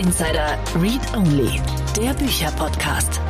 Insider Read Only, der Bücherpodcast.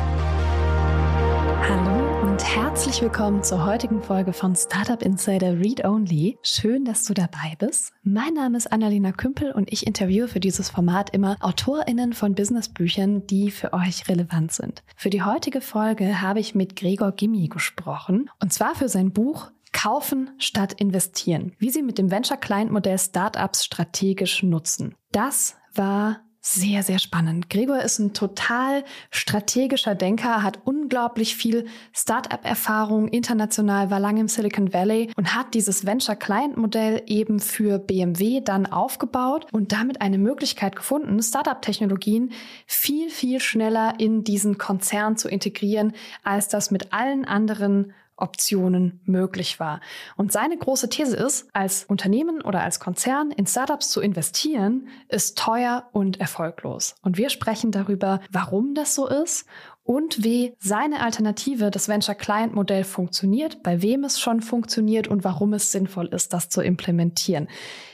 Hallo und herzlich willkommen zur heutigen Folge von Startup Insider Read Only. Schön, dass du dabei bist. Mein Name ist Annalena Kümpel und ich interviewe für dieses Format immer AutorInnen von Businessbüchern, die für euch relevant sind. Für die heutige Folge habe ich mit Gregor Gimmi gesprochen und zwar für sein Buch Kaufen statt investieren. Wie Sie mit dem Venture Client Modell Startups strategisch nutzen. Das war sehr, sehr spannend. Gregor ist ein total strategischer Denker, hat unglaublich viel Startup-Erfahrung international, war lange im Silicon Valley und hat dieses Venture-Client-Modell eben für BMW dann aufgebaut und damit eine Möglichkeit gefunden, Startup-Technologien viel, viel schneller in diesen Konzern zu integrieren, als das mit allen anderen Optionen möglich war. Und seine große These ist, als Unternehmen oder als Konzern in Startups zu investieren, ist teuer und erfolglos. Und wir sprechen darüber, warum das so ist und wie seine Alternative, das Venture Client Modell funktioniert, bei wem es schon funktioniert und warum es sinnvoll ist, das zu implementieren.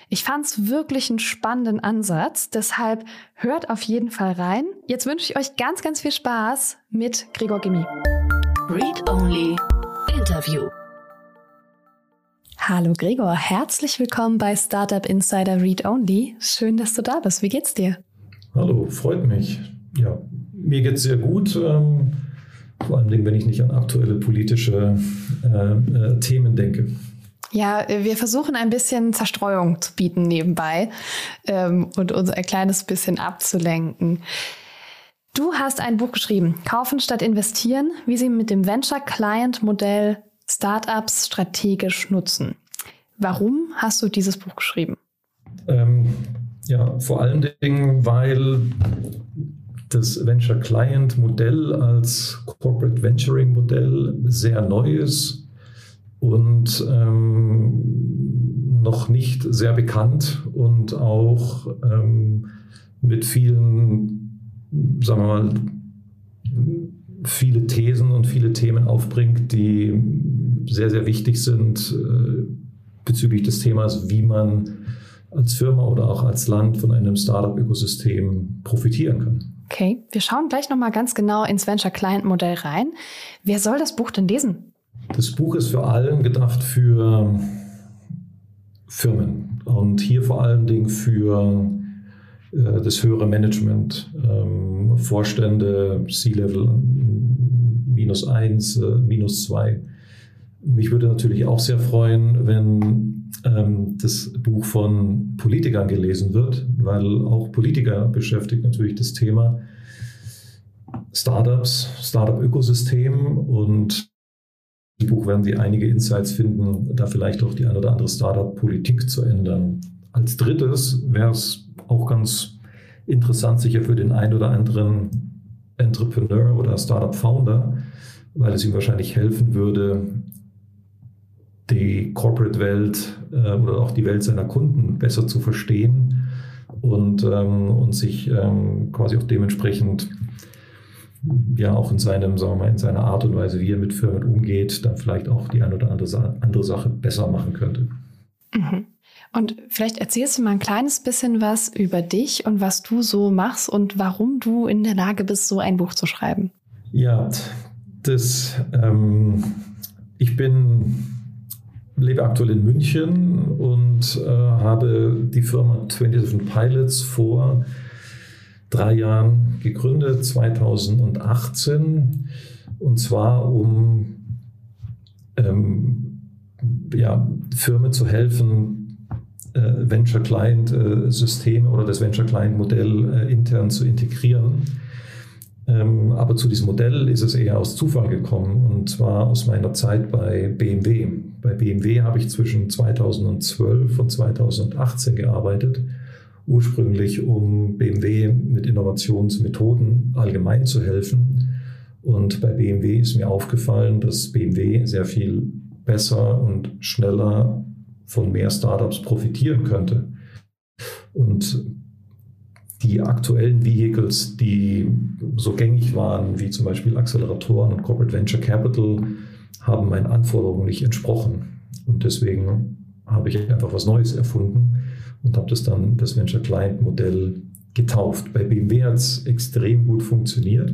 Ich fand es wirklich einen spannenden Ansatz, deshalb hört auf jeden Fall rein. Jetzt wünsche ich euch ganz, ganz viel Spaß mit Gregor Gimmi. Read Only Interview. Hallo Gregor, herzlich willkommen bei Startup Insider Read Only. Schön, dass du da bist. Wie geht's dir? Hallo, freut mich. Ja, mir geht's sehr gut. Ähm, vor allem, wenn ich nicht an aktuelle politische äh, äh, Themen denke. Ja, wir versuchen ein bisschen Zerstreuung zu bieten nebenbei ähm, und uns ein kleines bisschen abzulenken. Du hast ein Buch geschrieben, Kaufen statt investieren, wie sie mit dem Venture Client Modell Startups strategisch nutzen. Warum hast du dieses Buch geschrieben? Ähm, ja, vor allen Dingen, weil das Venture Client Modell als Corporate Venturing Modell sehr neu ist und ähm, noch nicht sehr bekannt und auch ähm, mit vielen sagen wir mal, viele Thesen und viele Themen aufbringt, die sehr, sehr wichtig sind äh, bezüglich des Themas, wie man als Firma oder auch als Land von einem Startup-Ökosystem profitieren kann. Okay, wir schauen gleich nochmal ganz genau ins Venture Client Modell rein. Wer soll das Buch denn lesen? Das Buch ist für allen gedacht für Firmen und hier vor allen Dingen für das höhere Management, ähm, Vorstände, C-Level minus eins, äh, minus zwei. Mich würde natürlich auch sehr freuen, wenn ähm, das Buch von Politikern gelesen wird, weil auch Politiker beschäftigt natürlich das Thema Startups, Startup-Ökosystem und im Buch werden Sie einige Insights finden, da vielleicht auch die eine oder andere Startup-Politik zu ändern. Als drittes wäre es auch ganz interessant sicher für den einen oder anderen Entrepreneur oder Startup-Founder, weil es ihm wahrscheinlich helfen würde, die Corporate-Welt äh, oder auch die Welt seiner Kunden besser zu verstehen und, ähm, und sich ähm, quasi auch dementsprechend ja auch in seinem, sagen wir mal, in seiner Art und Weise, wie er mit Firmen umgeht, dann vielleicht auch die eine oder andere, andere Sache besser machen könnte. Mhm. Und vielleicht erzählst du mal ein kleines bisschen was über dich und was du so machst und warum du in der Lage bist, so ein Buch zu schreiben. Ja, das, ähm, ich bin, lebe aktuell in München und äh, habe die Firma 27 Pilots vor drei Jahren gegründet, 2018. Und zwar um ähm, ja, Firmen zu helfen, Venture Client äh, Systeme oder das Venture Client Modell äh, intern zu integrieren. Ähm, aber zu diesem Modell ist es eher aus Zufall gekommen und zwar aus meiner Zeit bei BMW. Bei BMW habe ich zwischen 2012 und 2018 gearbeitet, ursprünglich um BMW mit Innovationsmethoden allgemein zu helfen. Und bei BMW ist mir aufgefallen, dass BMW sehr viel besser und schneller von mehr Startups profitieren könnte. Und die aktuellen Vehicles, die so gängig waren, wie zum Beispiel Acceleratoren und Corporate Venture Capital, haben meinen Anforderungen nicht entsprochen. Und deswegen habe ich einfach was Neues erfunden und habe das dann das Venture Client Modell getauft. Bei BMW hat es extrem gut funktioniert.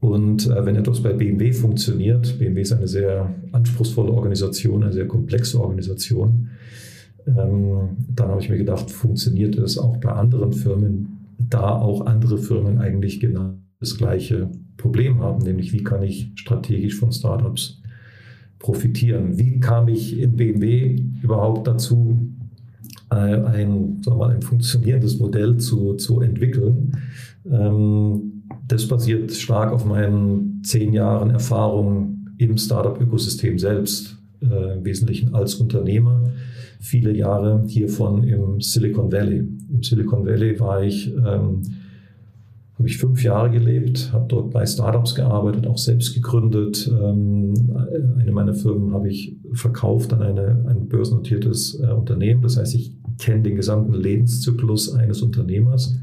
Und äh, wenn etwas bei BMW funktioniert, BMW ist eine sehr anspruchsvolle Organisation, eine sehr komplexe Organisation, ähm, dann habe ich mir gedacht, funktioniert es auch bei anderen Firmen, da auch andere Firmen eigentlich genau das gleiche Problem haben, nämlich wie kann ich strategisch von Startups profitieren? Wie kam ich in BMW überhaupt dazu, äh, ein, sagen wir mal, ein funktionierendes Modell zu, zu entwickeln? Ähm, das basiert stark auf meinen zehn Jahren Erfahrung im Startup-Ökosystem selbst, äh, im Wesentlichen als Unternehmer. Viele Jahre hiervon im Silicon Valley. Im Silicon Valley war ich ähm, habe ich fünf Jahre gelebt, habe dort bei Startups gearbeitet, auch selbst gegründet. Ähm, eine meiner Firmen habe ich verkauft an eine, ein börsennotiertes äh, Unternehmen. Das heißt, ich kenne den gesamten Lebenszyklus eines Unternehmers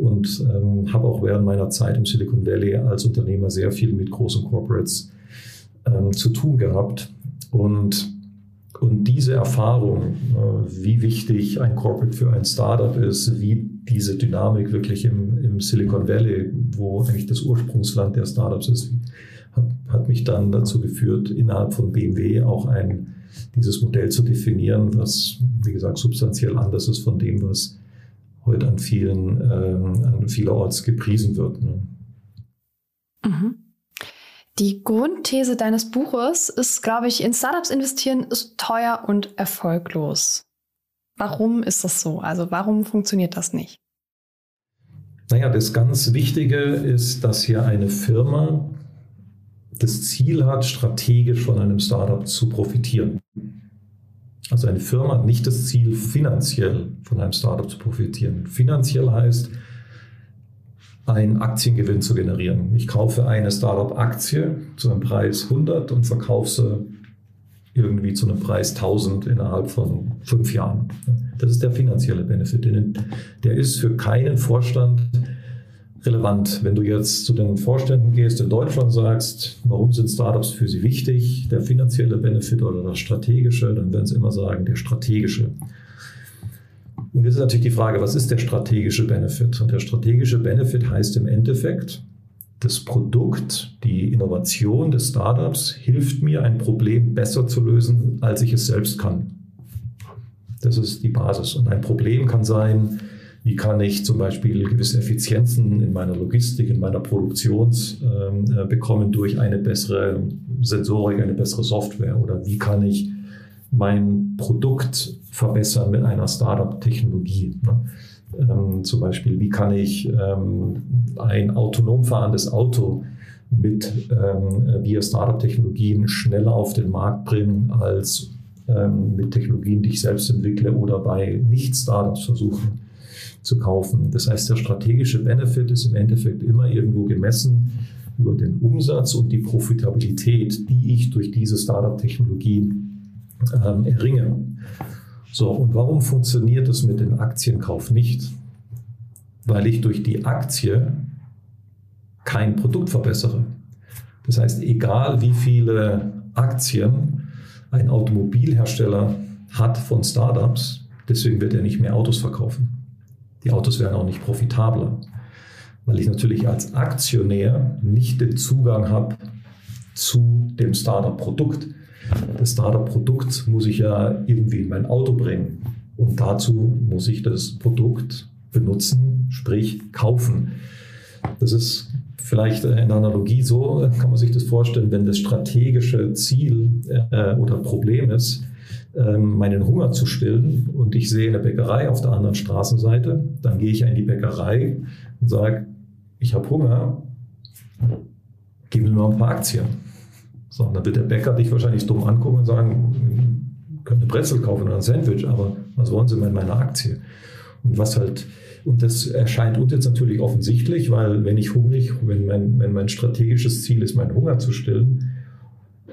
und ähm, habe auch während meiner Zeit im Silicon Valley als Unternehmer sehr viel mit großen Corporates ähm, zu tun gehabt. Und und diese Erfahrung, äh, wie wichtig ein Corporate für ein Startup ist, wie diese Dynamik wirklich im, im Silicon Valley, wo eigentlich das Ursprungsland der Startups ist, hat, hat mich dann dazu geführt, innerhalb von BMW auch ein, dieses Modell zu definieren, was, wie gesagt, substanziell anders ist von dem, was heute an vielen, ähm, an vielerorts gepriesen wird. Ne? Mhm. Die Grundthese deines Buches ist, glaube ich, in Startups investieren ist teuer und erfolglos. Warum ist das so? Also warum funktioniert das nicht? Naja, das ganz Wichtige ist, dass hier eine Firma das Ziel hat, strategisch von einem Startup zu profitieren. Also eine Firma hat nicht das Ziel, finanziell von einem Startup zu profitieren. Finanziell heißt, einen Aktiengewinn zu generieren. Ich kaufe eine Startup-Aktie zu einem Preis 100 und verkaufe sie irgendwie zu einem Preis 1000 innerhalb von fünf Jahren. Das ist der finanzielle Benefit. Der ist für keinen Vorstand relevant. Wenn du jetzt zu den Vorständen gehst in Deutschland sagst, warum sind Startups für sie wichtig, der finanzielle Benefit oder das strategische, dann werden sie immer sagen, der strategische. Und jetzt ist natürlich die Frage, was ist der strategische Benefit? Und der strategische Benefit heißt im Endeffekt, das Produkt, die Innovation des Startups hilft mir, ein Problem besser zu lösen, als ich es selbst kann. Das ist die Basis. Und ein Problem kann sein, wie kann ich zum Beispiel gewisse Effizienzen in meiner Logistik, in meiner Produktion ähm, äh, bekommen durch eine bessere Sensorik, eine bessere Software? Oder wie kann ich mein Produkt verbessern mit einer Startup-Technologie. Ne? Ähm, zum Beispiel, wie kann ich ähm, ein autonom fahrendes Auto mit ähm, via Startup-Technologien schneller auf den Markt bringen als ähm, mit Technologien, die ich selbst entwickle oder bei Nicht-Startups versuchen zu kaufen. Das heißt, der strategische Benefit ist im Endeffekt immer irgendwo gemessen über den Umsatz und die Profitabilität, die ich durch diese Startup-Technologie ähm, erringe. So, und warum funktioniert das mit dem Aktienkauf nicht? Weil ich durch die Aktie kein Produkt verbessere. Das heißt, egal wie viele Aktien ein Automobilhersteller hat von Startups, deswegen wird er nicht mehr Autos verkaufen. Die Autos werden auch nicht profitabler, weil ich natürlich als Aktionär nicht den Zugang habe zu dem Startup-Produkt das Startup-Produkt muss ich ja irgendwie in mein Auto bringen. Und dazu muss ich das Produkt benutzen, sprich kaufen. Das ist vielleicht eine Analogie so, kann man sich das vorstellen, wenn das strategische Ziel äh, oder Problem ist, meinen Hunger zu stillen und ich sehe eine Bäckerei auf der anderen Straßenseite, dann gehe ich in die Bäckerei und sage, ich habe Hunger, gib mir mal ein paar Aktien. So, und dann wird der Bäcker dich wahrscheinlich dumm angucken und sagen, könnt eine Brezel kaufen oder ein Sandwich, aber was wollen Sie mit meiner Aktie? Und was halt, und das erscheint uns jetzt natürlich offensichtlich, weil wenn ich hungrig, wenn mein, wenn mein strategisches Ziel ist, meinen Hunger zu stillen,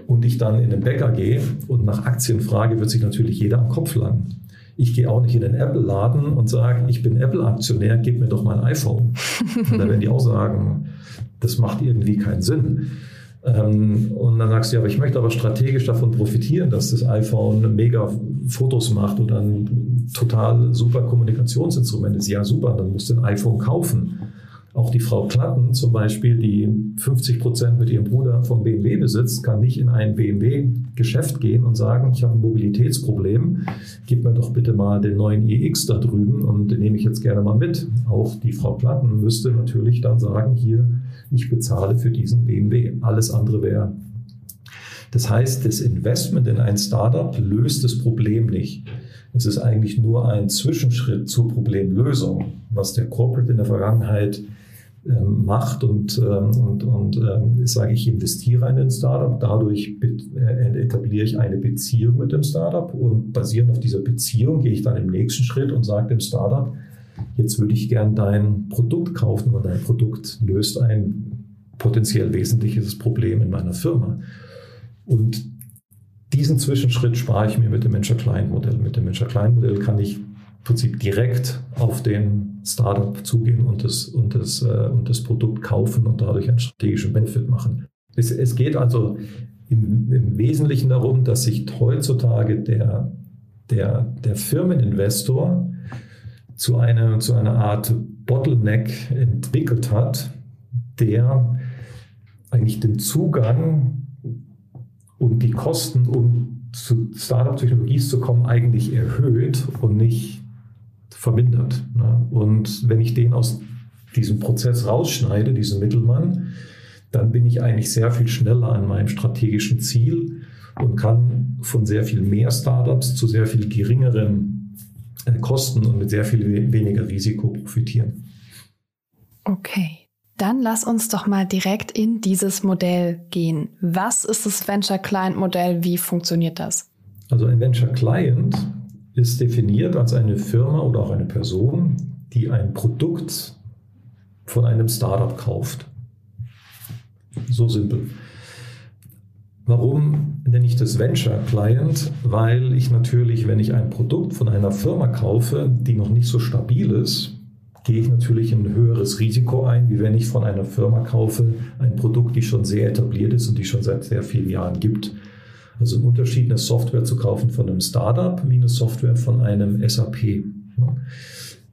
und ich dann in den Bäcker gehe und nach Aktien frage, wird sich natürlich jeder am Kopf langen. Ich gehe auch nicht in den Apple-Laden und sage, ich bin Apple-Aktionär, gib mir doch mein iPhone. Und da werden die auch sagen, das macht irgendwie keinen Sinn. Ähm, und dann sagst du, ja, aber ich möchte aber strategisch davon profitieren, dass das iPhone mega Fotos macht oder ein total super Kommunikationsinstrument ist. Ja, super, dann musst du ein iPhone kaufen. Auch die Frau Klatten zum Beispiel, die 50 Prozent mit ihrem Bruder vom BMW besitzt, kann nicht in ein BMW-Geschäft gehen und sagen, ich habe ein Mobilitätsproblem, gib mir doch bitte mal den neuen iX da drüben und den nehme ich jetzt gerne mal mit. Auch die Frau Klatten müsste natürlich dann sagen, hier, ich bezahle für diesen BMW. Alles andere wäre das heißt, das Investment in ein Startup löst das Problem nicht. Es ist eigentlich nur ein Zwischenschritt zur Problemlösung, was der Corporate in der Vergangenheit ähm, macht und, ähm, und, und ähm, sage ich, investiere in ein Startup, dadurch äh, etabliere ich eine Beziehung mit dem Startup und basierend auf dieser Beziehung gehe ich dann im nächsten Schritt und sage dem Startup, jetzt würde ich gern dein Produkt kaufen und dein Produkt löst ein potenziell wesentliches Problem in meiner Firma. Und diesen Zwischenschritt spare ich mir mit dem Venture-Client-Modell. Mit dem Venture-Client-Modell kann ich Prinzip direkt auf den Startup zugehen und das, und das, äh, und das Produkt kaufen und dadurch einen strategischen Benefit machen. Es, es geht also im, im, Wesentlichen darum, dass sich heutzutage der, der, der Firmeninvestor zu einer, zu einer Art Bottleneck entwickelt hat, der eigentlich den Zugang und die Kosten, um zu Startup-Technologies zu kommen, eigentlich erhöht und nicht vermindert. Ne? Und wenn ich den aus diesem Prozess rausschneide, diesen Mittelmann, dann bin ich eigentlich sehr viel schneller an meinem strategischen Ziel und kann von sehr viel mehr Startups zu sehr viel geringeren äh, Kosten und mit sehr viel weniger Risiko profitieren. Okay. Dann lass uns doch mal direkt in dieses Modell gehen. Was ist das Venture Client Modell? Wie funktioniert das? Also ein Venture Client ist definiert als eine Firma oder auch eine Person, die ein Produkt von einem Startup kauft. So simpel. Warum nenne ich das Venture Client? Weil ich natürlich, wenn ich ein Produkt von einer Firma kaufe, die noch nicht so stabil ist, gehe ich natürlich ein höheres Risiko ein, wie wenn ich von einer Firma kaufe, ein Produkt, die schon sehr etabliert ist und die schon seit sehr vielen Jahren gibt. Also ein Unterschied, eine Software zu kaufen von einem Startup eine Software von einem SAP.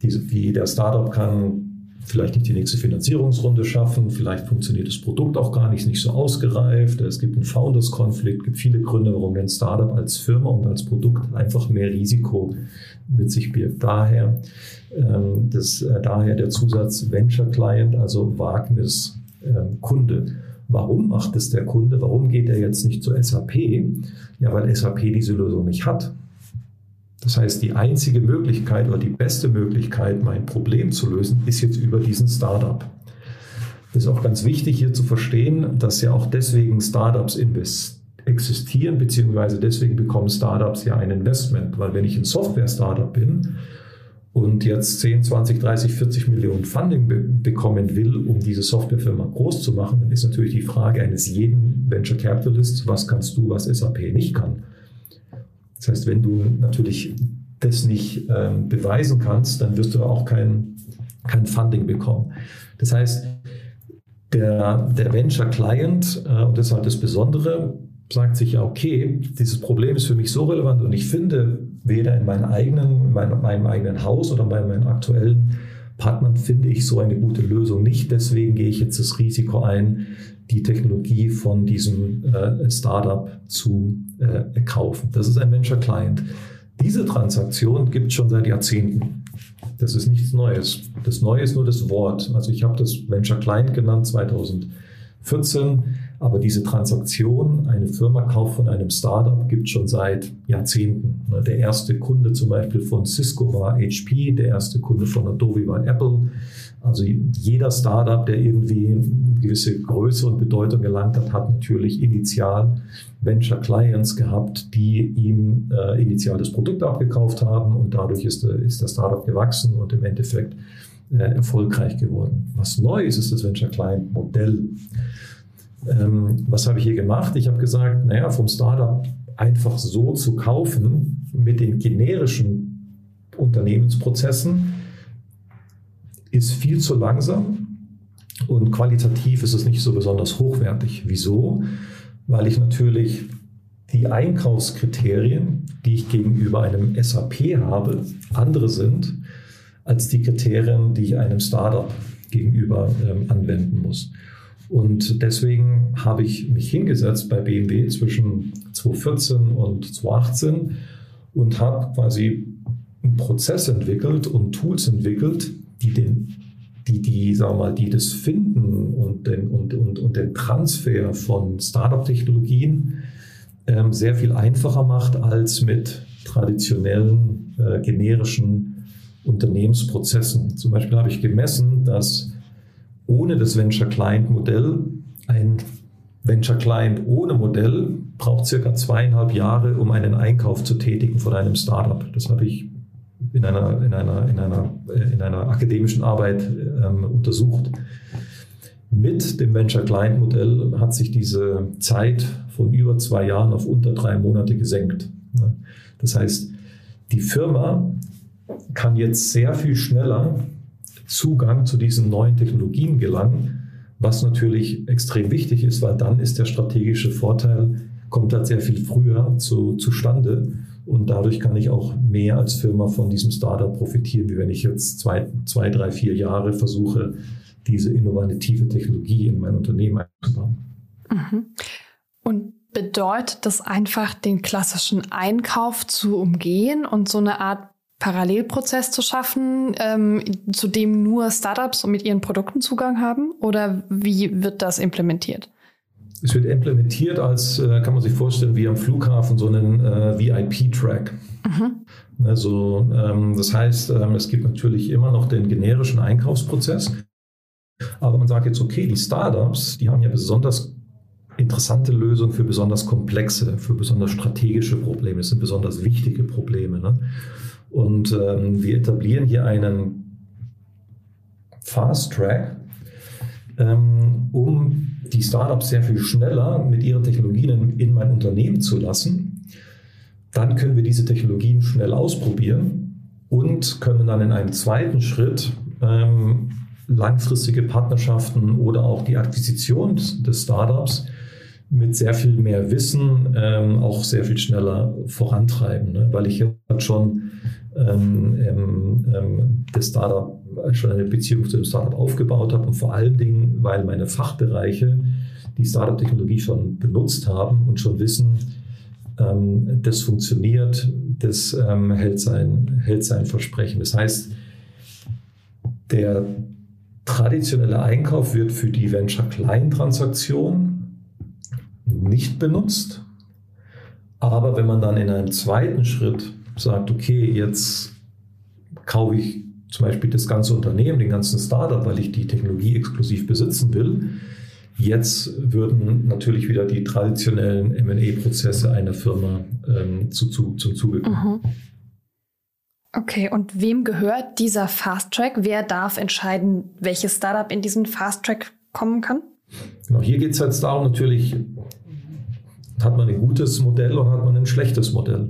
Diese, die, der Startup kann vielleicht nicht die nächste Finanzierungsrunde schaffen, vielleicht funktioniert das Produkt auch gar nicht, nicht so ausgereift, es gibt einen Founders-Konflikt, gibt viele Gründe, warum ein Startup als Firma und als Produkt einfach mehr Risiko mit sich birgt. Daher, ähm, das, äh, daher der Zusatz Venture Client, also Wagniskunde. Ähm, Warum macht es der Kunde? Warum geht er jetzt nicht zu SAP? Ja, weil SAP diese Lösung nicht hat. Das heißt, die einzige Möglichkeit oder die beste Möglichkeit, mein Problem zu lösen, ist jetzt über diesen Startup. Das ist auch ganz wichtig hier zu verstehen, dass ja auch deswegen Startups existieren, beziehungsweise deswegen bekommen Startups ja ein Investment. Weil wenn ich ein Software-Startup bin und jetzt 10, 20, 30, 40 Millionen Funding be bekommen will, um diese Softwarefirma groß zu machen, dann ist natürlich die Frage eines jeden Venture Capitalists, was kannst du, was SAP nicht kann? Das heißt, wenn du natürlich das nicht ähm, beweisen kannst, dann wirst du auch kein, kein Funding bekommen. Das heißt, der, der Venture Client, äh, und das ist halt das Besondere, sagt sich ja, okay, dieses Problem ist für mich so relevant und ich finde weder in meinem eigenen, in meinem, eigenen Haus oder bei meinen aktuellen Partnern finde ich so eine gute Lösung nicht. Deswegen gehe ich jetzt das Risiko ein, die Technologie von diesem äh, Startup zu äh, kaufen. Das ist ein Venture Client. Diese Transaktion gibt es schon seit Jahrzehnten. Das ist nichts Neues. Das Neue ist nur das Wort. Also ich habe das Venture Client genannt 2014 aber diese Transaktion, eine Firma kauft von einem Startup, gibt schon seit Jahrzehnten. Ne, der erste Kunde zum Beispiel von Cisco war HP, der erste Kunde von Adobe war Apple. Also jeder Startup, der irgendwie eine gewisse Größe und Bedeutung gelangt hat, hat natürlich initial Venture Clients gehabt, die ihm äh, initial das Produkt abgekauft haben und dadurch ist, äh, ist der Startup gewachsen und im Endeffekt äh, erfolgreich geworden. Was neu ist, ist das Venture Client Modell. Ähm, was habe ich hier gemacht? Ich habe gesagt, naja, vom Startup einfach so zu kaufen mit den generischen Unternehmensprozessen ist viel zu langsam und qualitativ ist es nicht so besonders hochwertig. Wieso? Weil ich natürlich die Einkaufskriterien, die ich gegenüber einem SAP habe, andere sind als die Kriterien, die ich einem Startup gegenüber ähm, anwenden muss. Und deswegen habe ich mich hingesetzt bei BMW zwischen 2014 und 2018 und habe quasi einen Prozess entwickelt und Tools entwickelt, die den die, die, sagen mal, die das Finden und den, und, und, und den Transfer von Startup-Technologien ähm, sehr viel einfacher macht als mit traditionellen äh, generischen Unternehmensprozessen. Zum Beispiel habe ich gemessen, dass ohne das Venture Client Modell ein Venture Client ohne Modell braucht circa zweieinhalb Jahre, um einen Einkauf zu tätigen von einem Startup. Das habe ich in einer, in einer, in einer, in einer akademischen Arbeit ähm, untersucht. Mit dem Venture Client Modell hat sich diese Zeit von über zwei Jahren auf unter drei Monate gesenkt. Das heißt, die Firma kann jetzt sehr viel schneller Zugang zu diesen neuen Technologien gelangen, was natürlich extrem wichtig ist, weil dann ist der strategische Vorteil, kommt halt sehr viel früher zu, zustande und dadurch kann ich auch mehr als Firma von diesem Startup profitieren, wie wenn ich jetzt zwei, zwei drei, vier Jahre versuche, diese innovative Technologie in mein Unternehmen einzubauen. Mhm. Und bedeutet das einfach, den klassischen Einkauf zu umgehen und so eine Art Parallelprozess zu schaffen, ähm, zu dem nur Startups mit ihren Produkten Zugang haben? Oder wie wird das implementiert? Es wird implementiert als, äh, kann man sich vorstellen, wie am Flughafen so einen äh, VIP-Track. Mhm. Also ähm, das heißt, ähm, es gibt natürlich immer noch den generischen Einkaufsprozess, aber man sagt jetzt, okay, die Startups, die haben ja besonders interessante Lösungen für besonders komplexe, für besonders strategische Probleme. Das sind besonders wichtige Probleme. Ne? Und ähm, wir etablieren hier einen Fast Track, ähm, um die Startups sehr viel schneller mit ihren Technologien in mein Unternehmen zu lassen. Dann können wir diese Technologien schnell ausprobieren und können dann in einem zweiten Schritt ähm, langfristige Partnerschaften oder auch die Akquisition des Startups mit sehr viel mehr Wissen ähm, auch sehr viel schneller vorantreiben, ne? weil ich jetzt schon ähm, ähm, das Startup schon eine Beziehung zu dem Startup aufgebaut habe und vor allen Dingen, weil meine Fachbereiche die Startup-Technologie schon benutzt haben und schon wissen, ähm, das funktioniert, das ähm, hält, sein, hält sein Versprechen. Das heißt, der traditionelle Einkauf wird für die Venture-Client-Transaktion nicht benutzt. Aber wenn man dann in einem zweiten Schritt sagt, okay, jetzt kaufe ich zum Beispiel das ganze Unternehmen, den ganzen Startup, weil ich die Technologie exklusiv besitzen will. Jetzt würden natürlich wieder die traditionellen MA-Prozesse einer Firma ähm, zu, zu, zum Zuge kommen. Mhm. Okay, und wem gehört dieser Fast Track? Wer darf entscheiden, welches Startup in diesen Fast Track kommen kann? Genau, hier geht es jetzt darum, natürlich hat man ein gutes Modell und hat man ein schlechtes Modell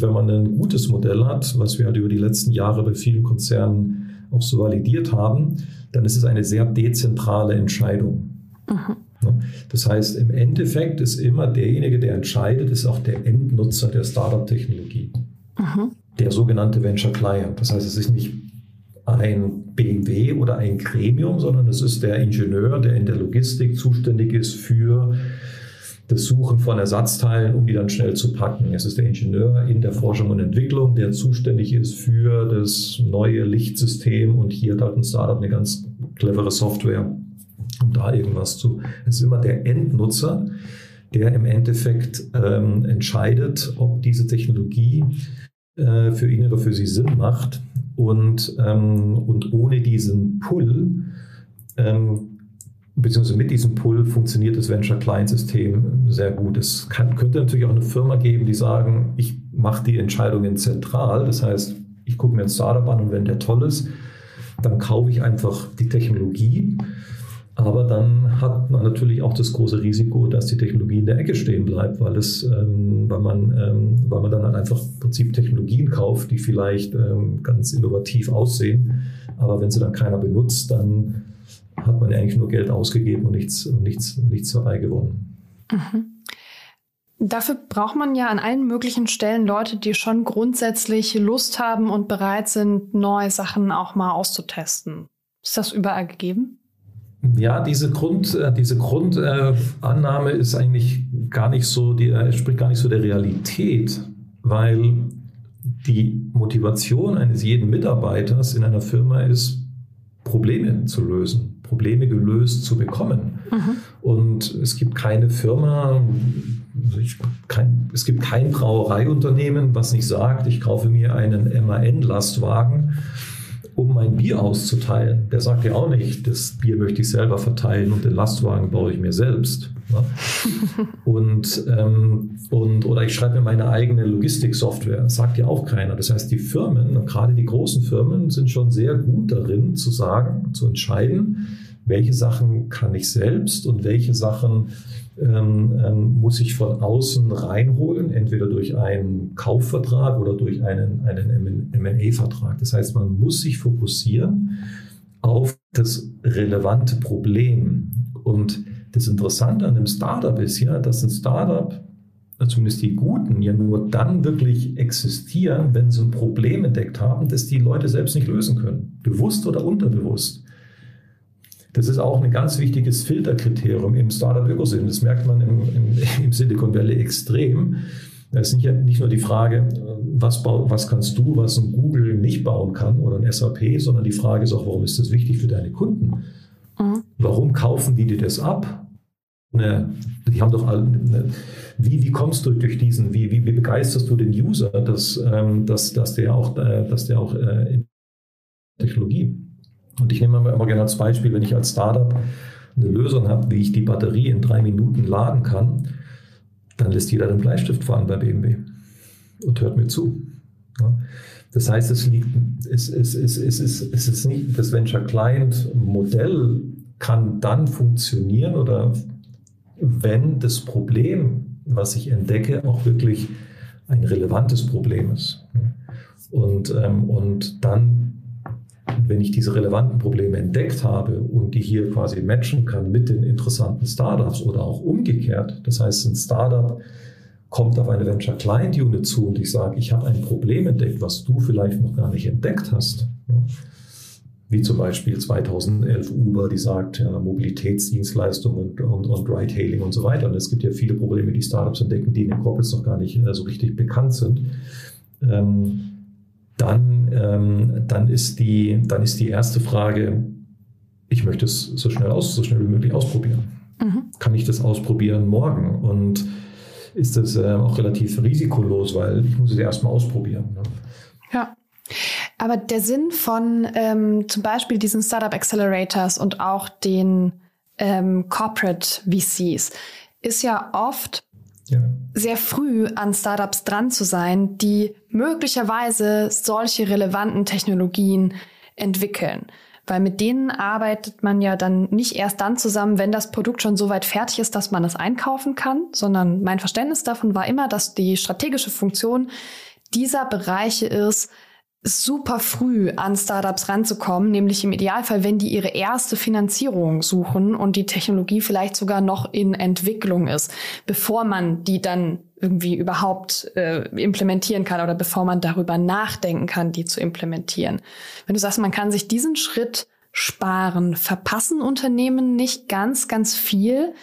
wenn man ein gutes Modell hat, was wir halt über die letzten Jahre bei vielen Konzernen auch so validiert haben, dann ist es eine sehr dezentrale Entscheidung. Mhm. Das heißt, im Endeffekt ist immer derjenige, der entscheidet, ist auch der Endnutzer der Startup-Technologie. Mhm. Der sogenannte Venture Client. Das heißt, es ist nicht ein BMW oder ein Gremium, sondern es ist der Ingenieur, der in der Logistik zuständig ist für das Suchen von Ersatzteilen, um die dann schnell zu packen. Es ist der Ingenieur in der Forschung und Entwicklung, der zuständig ist für das neue Lichtsystem und hier hat ein Startup eine ganz clevere Software, um da irgendwas zu. Es ist immer der Endnutzer, der im Endeffekt ähm, entscheidet, ob diese Technologie äh, für ihn oder für sie Sinn macht. Und, ähm, und ohne diesen Pull ähm, beziehungsweise mit diesem Pull funktioniert das Venture Client System sehr gut. Es kann, könnte natürlich auch eine Firma geben, die sagen, ich mache die Entscheidungen zentral. Das heißt, ich gucke mir ein Startup an und wenn der toll ist, dann kaufe ich einfach die Technologie. Aber dann hat man natürlich auch das große Risiko, dass die Technologie in der Ecke stehen bleibt, weil, es, ähm, weil, man, ähm, weil man dann halt einfach im Prinzip Technologien kauft, die vielleicht ähm, ganz innovativ aussehen. Aber wenn sie dann keiner benutzt, dann hat man ja eigentlich nur Geld ausgegeben und nichts, nichts, nichts dabei gewonnen. Mhm. Dafür braucht man ja an allen möglichen Stellen Leute, die schon grundsätzlich Lust haben und bereit sind, neue Sachen auch mal auszutesten. Ist das überall gegeben? Ja, diese Grund, äh, diese Grundannahme ist eigentlich gar nicht so, die entspricht gar nicht so der Realität, weil die Motivation eines jeden Mitarbeiters in einer Firma ist, Probleme zu lösen, Probleme gelöst zu bekommen. Mhm. Und es gibt keine Firma, also ich, kein, es gibt kein Brauereiunternehmen, was nicht sagt, ich kaufe mir einen MAN-Lastwagen um mein Bier auszuteilen. Der sagt ja auch nicht, das Bier möchte ich selber verteilen und den Lastwagen baue ich mir selbst. Ne? und, ähm, und, oder ich schreibe mir meine eigene Logistiksoftware. Sagt ja auch keiner. Das heißt, die Firmen, gerade die großen Firmen, sind schon sehr gut darin zu sagen, zu entscheiden, welche Sachen kann ich selbst und welche Sachen ähm, ähm, muss ich von außen reinholen, entweder durch einen Kaufvertrag oder durch einen, einen MA-Vertrag. Das heißt, man muss sich fokussieren auf das relevante Problem. Und das Interessante an einem Startup ist ja, dass ein Startup, zumindest die Guten, ja nur dann wirklich existieren, wenn sie ein Problem entdeckt haben, das die Leute selbst nicht lösen können. Bewusst oder unterbewusst. Das ist auch ein ganz wichtiges Filterkriterium im Startup-Ökosystem. Das merkt man im, im, im, Silicon Valley extrem. Da ist nicht, nicht nur die Frage, was, was kannst du, was ein Google nicht bauen kann oder ein SAP, sondern die Frage ist auch, warum ist das wichtig für deine Kunden? Mhm. Warum kaufen die dir das ab? Ne, die haben doch alle, ne, wie, wie kommst du durch diesen, wie, wie, wie begeisterst du den User, dass, ähm, dass, dass der auch, äh, dass der auch äh, in Technologie und ich nehme immer gerne als Beispiel, wenn ich als Startup eine Lösung habe, wie ich die Batterie in drei Minuten laden kann, dann lässt jeder den Bleistift fahren bei BMW und hört mir zu. Das heißt, es liegt, es, es, es, es, es, es ist nicht, das Venture Client Modell kann dann funktionieren oder wenn das Problem, was ich entdecke, auch wirklich ein relevantes Problem ist. Und, ähm, und dann wenn ich diese relevanten Probleme entdeckt habe und die hier quasi matchen kann mit den interessanten Startups oder auch umgekehrt, das heißt, ein Startup kommt auf eine Venture Client Unit zu und ich sage, ich habe ein Problem entdeckt, was du vielleicht noch gar nicht entdeckt hast. Wie zum Beispiel 2011 Uber, die sagt, ja, Mobilitätsdienstleistungen und, und, und Ride-Hailing und so weiter. Und es gibt ja viele Probleme, die Startups entdecken, die in den Corporates noch gar nicht äh, so richtig bekannt sind. Ähm, dann, ähm, dann, ist die, dann ist die erste Frage, ich möchte es so schnell, aus, so schnell wie möglich ausprobieren. Mhm. Kann ich das ausprobieren morgen? Und ist das äh, auch relativ risikolos, weil ich muss es erstmal ausprobieren. Ne? Ja. Aber der Sinn von ähm, zum Beispiel diesen Startup Accelerators und auch den ähm, Corporate VCs ist ja oft ja. sehr früh an Startups dran zu sein, die möglicherweise solche relevanten Technologien entwickeln. Weil mit denen arbeitet man ja dann nicht erst dann zusammen, wenn das Produkt schon so weit fertig ist, dass man es einkaufen kann, sondern mein Verständnis davon war immer, dass die strategische Funktion dieser Bereiche ist, super früh an Startups ranzukommen, nämlich im Idealfall, wenn die ihre erste Finanzierung suchen und die Technologie vielleicht sogar noch in Entwicklung ist, bevor man die dann irgendwie überhaupt äh, implementieren kann oder bevor man darüber nachdenken kann, die zu implementieren. Wenn du sagst, man kann sich diesen Schritt sparen, verpassen Unternehmen nicht ganz, ganz viel,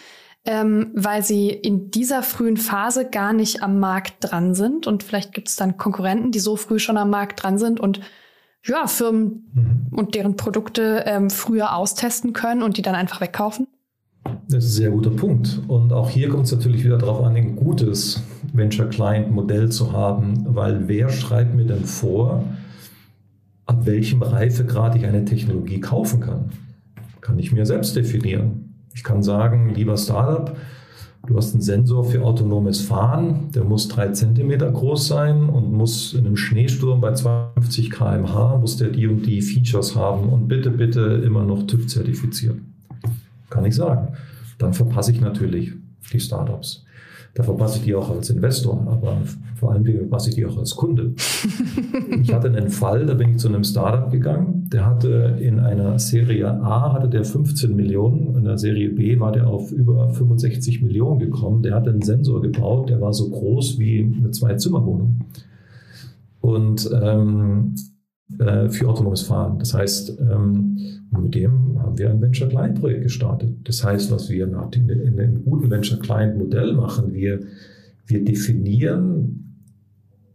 ähm, weil sie in dieser frühen Phase gar nicht am Markt dran sind. Und vielleicht gibt es dann Konkurrenten, die so früh schon am Markt dran sind und ja, Firmen mhm. und deren Produkte ähm, früher austesten können und die dann einfach wegkaufen? Das ist ein sehr guter Punkt. Und auch hier kommt es natürlich wieder darauf an, ein gutes Venture Client Modell zu haben, weil wer schreibt mir denn vor, ab welchem Reifegrad ich eine Technologie kaufen kann? Kann ich mir selbst definieren. Ich kann sagen, lieber Startup, du hast einen Sensor für autonomes Fahren, der muss drei Zentimeter groß sein und muss in einem Schneesturm bei 52 km/h, muss der die und die Features haben und bitte, bitte immer noch TÜV zertifiziert. Kann ich sagen. Dann verpasse ich natürlich die Startups. Da verpasse ich die auch als Investor, aber vor allem verpasse ich die auch als Kunde. ich hatte einen Fall, da bin ich zu einem Startup gegangen, der hatte in einer Serie A hatte der 15 Millionen, in der Serie B war der auf über 65 Millionen gekommen. Der hatte einen Sensor gebaut, der war so groß wie eine Zwei-Zimmer-Wohnung. Und ähm, äh, für autonomes Fahren. Das heißt, ähm, mit dem haben wir ein Venture Client Projekt gestartet. Das heißt, was wir in einem guten Venture Client Modell machen, wir, wir definieren,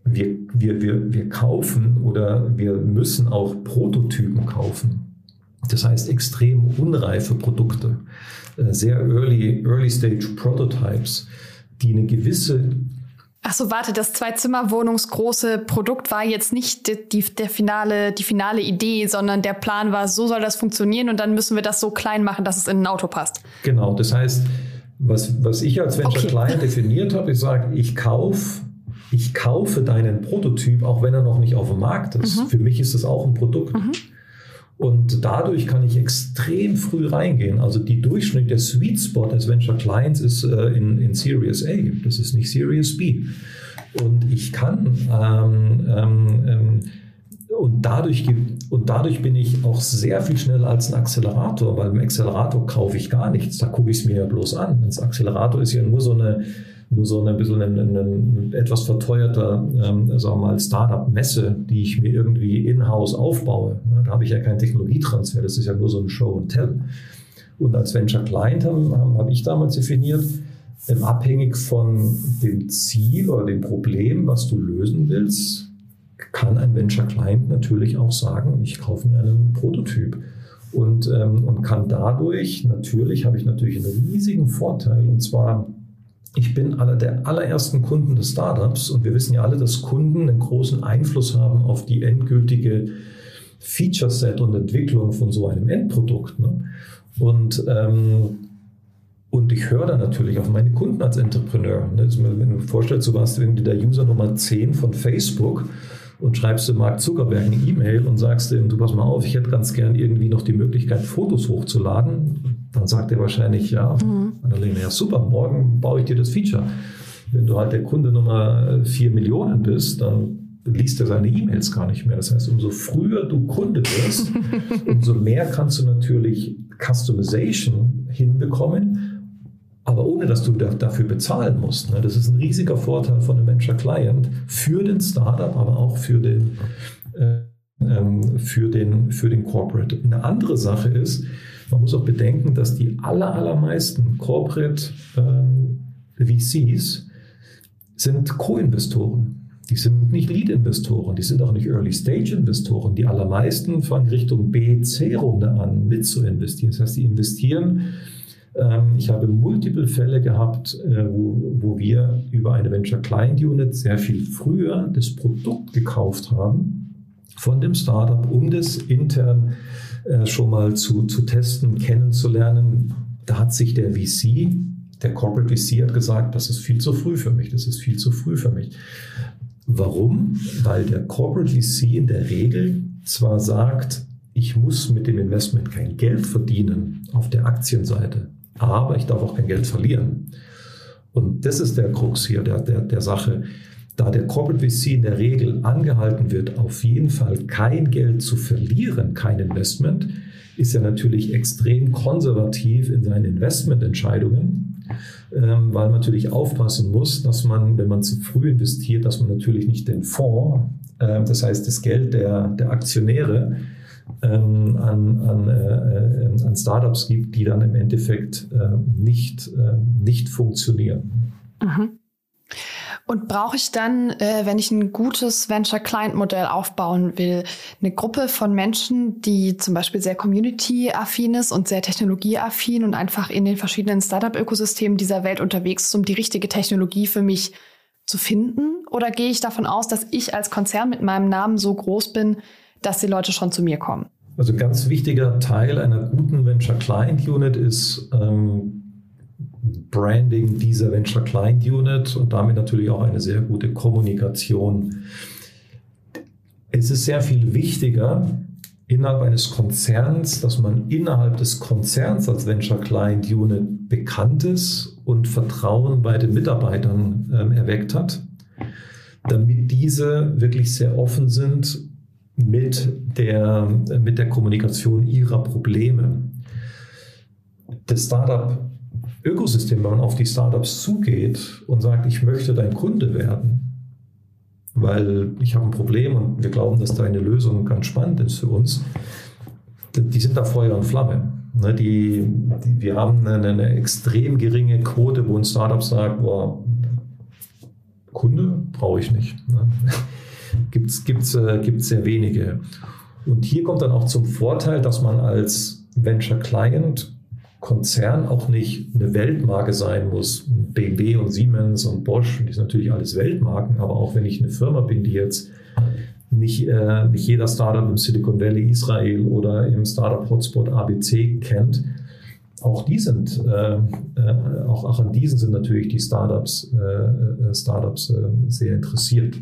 wir, wir, wir, wir kaufen oder wir müssen auch Prototypen kaufen. Das heißt, extrem unreife Produkte, äh, sehr early, early stage Prototypes, die eine gewisse Ach so, warte, das Zwei-Zimmer-Wohnungsgroße Produkt war jetzt nicht die, die, der finale, die finale Idee, sondern der Plan war, so soll das funktionieren und dann müssen wir das so klein machen, dass es in ein Auto passt. Genau, das heißt, was, was ich als Venture okay. Client definiert habe, ich sage, ich kaufe ich kaufe deinen Prototyp, auch wenn er noch nicht auf dem Markt ist. Mhm. Für mich ist das auch ein Produkt. Mhm. Und dadurch kann ich extrem früh reingehen. Also die Durchschnitt, der Sweet Spot des Venture Clients ist äh, in, in Series A, das ist nicht Series B. Und ich kann ähm, ähm, ähm und dadurch, und dadurch bin ich auch sehr viel schneller als ein Akzelerator, weil im Accelerator kaufe ich gar nichts. Da gucke ich es mir ja bloß an. Das Accelerator ist ja nur so eine, nur so ein bisschen ein, ein, ein etwas verteuerter, ähm, sagen wir mal, Startup-Messe, die ich mir irgendwie in-house aufbaue. Ne, da habe ich ja keinen Technologietransfer, das ist ja nur so ein Show and Tell. Und als Venture Client habe hab ich damals definiert, ähm, abhängig von dem Ziel oder dem Problem, was du lösen willst, kann ein Venture Client natürlich auch sagen, ich kaufe mir einen Prototyp und, ähm, und kann dadurch natürlich, habe ich natürlich einen riesigen Vorteil und zwar ich bin einer der allerersten Kunden des Startups und wir wissen ja alle, dass Kunden einen großen Einfluss haben auf die endgültige Feature Set und Entwicklung von so einem Endprodukt. Ne? Und, ähm, und ich höre dann natürlich auf meine Kunden als Entrepreneur. Ne? Wenn du dir vorstellst, du warst irgendwie der User Nummer 10 von Facebook und schreibst dem Mark Zuckerberg eine E-Mail und sagst ihm, du pass mal auf, ich hätte ganz gern irgendwie noch die Möglichkeit, Fotos hochzuladen dann sagt er wahrscheinlich, ja, mhm. Annalena, ja super, morgen baue ich dir das Feature. Wenn du halt der Kunde Nummer 4 Millionen bist, dann liest er seine E-Mails gar nicht mehr. Das heißt, umso früher du Kunde wirst, umso mehr kannst du natürlich Customization hinbekommen, aber ohne dass du dafür bezahlen musst. Ne? Das ist ein riesiger Vorteil von einem Venture Client für den Startup, aber auch für den, äh, ähm, für den, für den Corporate. Eine andere Sache ist, man muss auch bedenken, dass die aller, allermeisten Corporate äh, VCs sind Co-Investoren. Die sind nicht Lead-Investoren, die sind auch nicht Early-Stage-Investoren. Die allermeisten fangen Richtung B, C-Runde an, mit zu investieren. Das heißt, die investieren. Ähm, ich habe multiple Fälle gehabt, äh, wo, wo wir über eine Venture Client Unit sehr viel früher das Produkt gekauft haben von dem Startup, um das intern äh, schon mal zu, zu testen, kennenzulernen. Da hat sich der VC, der Corporate VC hat gesagt, das ist viel zu früh für mich, das ist viel zu früh für mich. Warum? Weil der Corporate VC in der Regel zwar sagt, ich muss mit dem Investment kein Geld verdienen auf der Aktienseite, aber ich darf auch kein Geld verlieren. Und das ist der Krux hier der, der, der Sache da der Corporate VC in der Regel angehalten wird, auf jeden Fall kein Geld zu verlieren, kein Investment, ist er natürlich extrem konservativ in seinen Investmententscheidungen, ähm, weil man natürlich aufpassen muss, dass man, wenn man zu früh investiert, dass man natürlich nicht den Fonds, äh, das heißt das Geld der, der Aktionäre, ähm, an, an, äh, an Startups gibt, die dann im Endeffekt äh, nicht, äh, nicht funktionieren. Mhm. Und brauche ich dann, äh, wenn ich ein gutes Venture-Client-Modell aufbauen will, eine Gruppe von Menschen, die zum Beispiel sehr community-affin ist und sehr technologieaffin und einfach in den verschiedenen Startup-Ökosystemen dieser Welt unterwegs ist, um die richtige Technologie für mich zu finden? Oder gehe ich davon aus, dass ich als Konzern mit meinem Namen so groß bin, dass die Leute schon zu mir kommen? Also ganz wichtiger Teil einer guten Venture-Client-Unit ist, ähm Branding dieser Venture Client Unit und damit natürlich auch eine sehr gute Kommunikation. Es ist sehr viel wichtiger, innerhalb eines Konzerns, dass man innerhalb des Konzerns als Venture Client Unit bekannt ist und Vertrauen bei den Mitarbeitern ähm, erweckt hat, damit diese wirklich sehr offen sind mit der, mit der Kommunikation ihrer Probleme. Das Startup-Ökosystem, wenn man auf die Startups zugeht und sagt, ich möchte dein Kunde werden, weil ich habe ein Problem und wir glauben, dass deine Lösung ganz spannend ist für uns, die sind da Feuer und Flamme. Ne, die, die, wir haben eine, eine, extrem geringe Quote, wo ein Startup sagt, boah, Kunde brauche ich nicht. Ne? Gibt es äh, sehr wenige. Und hier kommt dann auch zum Vorteil, dass man als Venture Client Konzern auch nicht eine Weltmarke sein muss. BMW und Siemens und Bosch, die sind natürlich alles Weltmarken, aber auch wenn ich eine Firma bin, die jetzt nicht, äh, nicht jeder Startup im Silicon Valley Israel oder im Startup Hotspot ABC kennt, auch die sind, äh, äh, auch, auch an diesen sind natürlich die Startups, äh, äh Startups äh, sehr interessiert.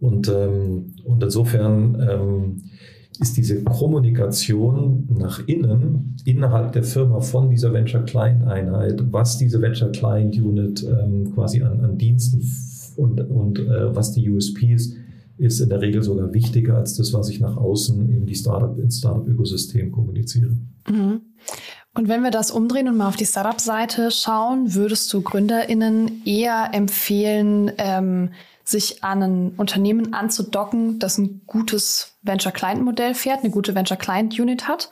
Und, ähm, und insofern ähm, ist diese Kommunikation nach innen, innerhalb der Firma von dieser Venture Client Einheit, was diese Venture Client Unit ähm, quasi an, an, Diensten und, und äh, was die USPs ist in der Regel sogar wichtiger als das, was ich nach außen in die Startup, ins Startup-Ökosystem kommuniziere. Mhm. Und wenn wir das umdrehen und mal auf die Startup-Seite schauen, würdest du GründerInnen eher empfehlen, ähm, sich an ein Unternehmen anzudocken, das ein gutes Venture-Client-Modell fährt, eine gute Venture-Client-Unit hat?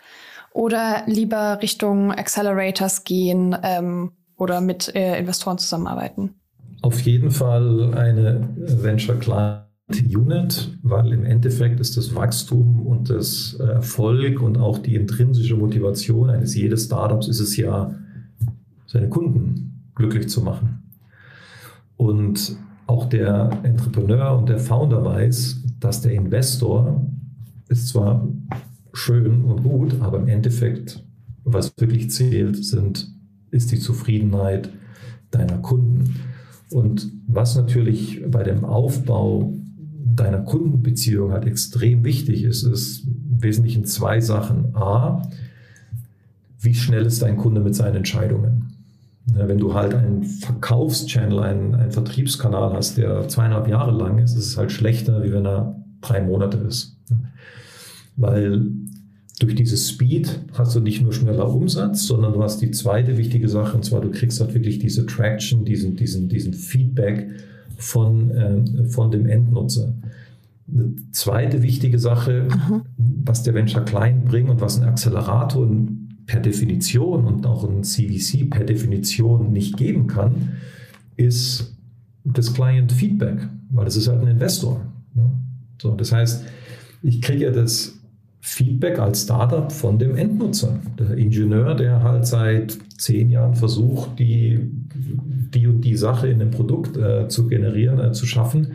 Oder lieber Richtung Accelerators gehen ähm, oder mit äh, Investoren zusammenarbeiten? Auf jeden Fall eine Venture-Client. Unit, weil im Endeffekt ist das Wachstum und das Erfolg und auch die intrinsische Motivation eines jedes Startups ist es ja, seine Kunden glücklich zu machen. Und auch der Entrepreneur und der Founder weiß, dass der Investor ist zwar schön und gut, aber im Endeffekt, was wirklich zählt, sind, ist die Zufriedenheit deiner Kunden. Und was natürlich bei dem Aufbau deiner Kundenbeziehung halt extrem wichtig ist, ist im Wesentlichen zwei Sachen. A, wie schnell ist dein Kunde mit seinen Entscheidungen? Wenn du halt einen Verkaufschannel, einen, einen Vertriebskanal hast, der zweieinhalb Jahre lang ist, ist es halt schlechter, wie wenn er drei Monate ist. Weil durch dieses Speed hast du nicht nur schneller Umsatz, sondern du hast die zweite wichtige Sache, und zwar du kriegst halt wirklich diese Traction, diesen, diesen, diesen Feedback von, äh, von dem Endnutzer. Eine zweite wichtige Sache, mhm. was der Venture Client bringt und was ein Accelerator per Definition und auch ein CVC per Definition nicht geben kann, ist das Client Feedback, weil das ist halt ein Investor. Ne? So, das heißt, ich kriege ja das Feedback als Startup von dem Endnutzer. Der Ingenieur, der halt seit zehn Jahren versucht, die, die und die Sache in einem Produkt äh, zu generieren, äh, zu schaffen.